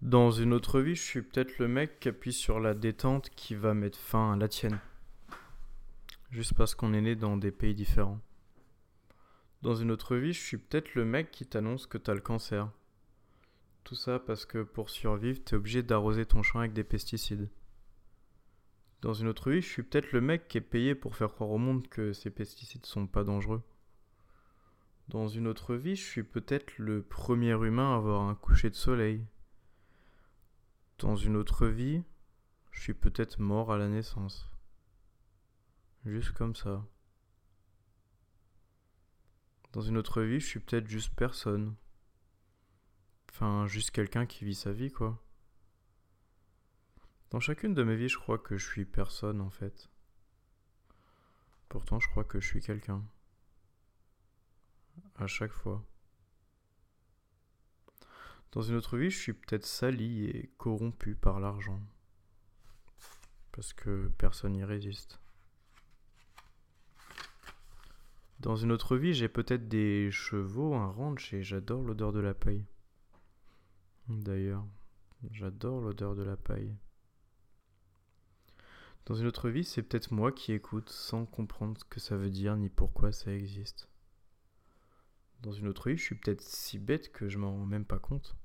Dans une autre vie, je suis peut-être le mec qui appuie sur la détente qui va mettre fin à la tienne. Juste parce qu'on est né dans des pays différents. Dans une autre vie, je suis peut-être le mec qui t'annonce que t'as le cancer. Tout ça parce que pour survivre, t'es obligé d'arroser ton champ avec des pesticides. Dans une autre vie, je suis peut-être le mec qui est payé pour faire croire au monde que ces pesticides sont pas dangereux. Dans une autre vie, je suis peut-être le premier humain à avoir un coucher de soleil. Dans une autre vie, je suis peut-être mort à la naissance. Juste comme ça. Dans une autre vie, je suis peut-être juste personne. Enfin, juste quelqu'un qui vit sa vie, quoi. Dans chacune de mes vies, je crois que je suis personne, en fait. Pourtant, je crois que je suis quelqu'un. À chaque fois. Dans une autre vie, je suis peut-être sali et corrompu par l'argent. Parce que personne n'y résiste. Dans une autre vie, j'ai peut-être des chevaux, un ranch et j'adore l'odeur de la paille. D'ailleurs, j'adore l'odeur de la paille. Dans une autre vie, c'est peut-être moi qui écoute sans comprendre ce que ça veut dire ni pourquoi ça existe. Dans une autre vie, je suis peut-être si bête que je m'en rends même pas compte.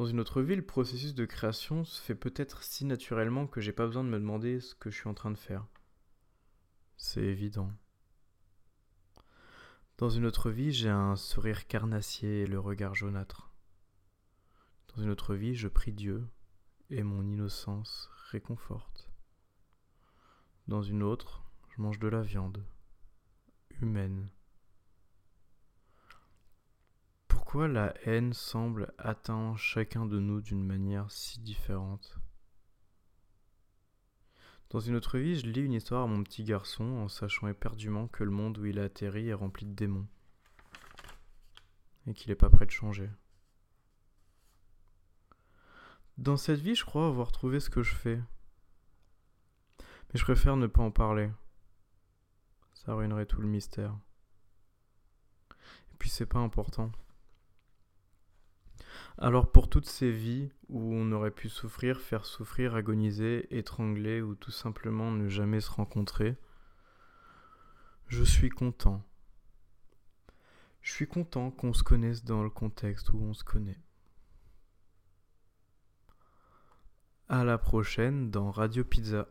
Dans une autre vie, le processus de création se fait peut-être si naturellement que j'ai pas besoin de me demander ce que je suis en train de faire. C'est évident. Dans une autre vie, j'ai un sourire carnassier et le regard jaunâtre. Dans une autre vie, je prie Dieu et mon innocence réconforte. Dans une autre, je mange de la viande humaine. Pourquoi la haine semble atteindre chacun de nous d'une manière si différente? Dans une autre vie, je lis une histoire à mon petit garçon en sachant éperdument que le monde où il a atterri est rempli de démons et qu'il n'est pas prêt de changer. Dans cette vie, je crois avoir trouvé ce que je fais. Mais je préfère ne pas en parler. Ça ruinerait tout le mystère. Et puis c'est pas important. Alors pour toutes ces vies où on aurait pu souffrir, faire souffrir, agoniser, étrangler ou tout simplement ne jamais se rencontrer, je suis content. Je suis content qu'on se connaisse dans le contexte où on se connaît. À la prochaine dans Radio Pizza.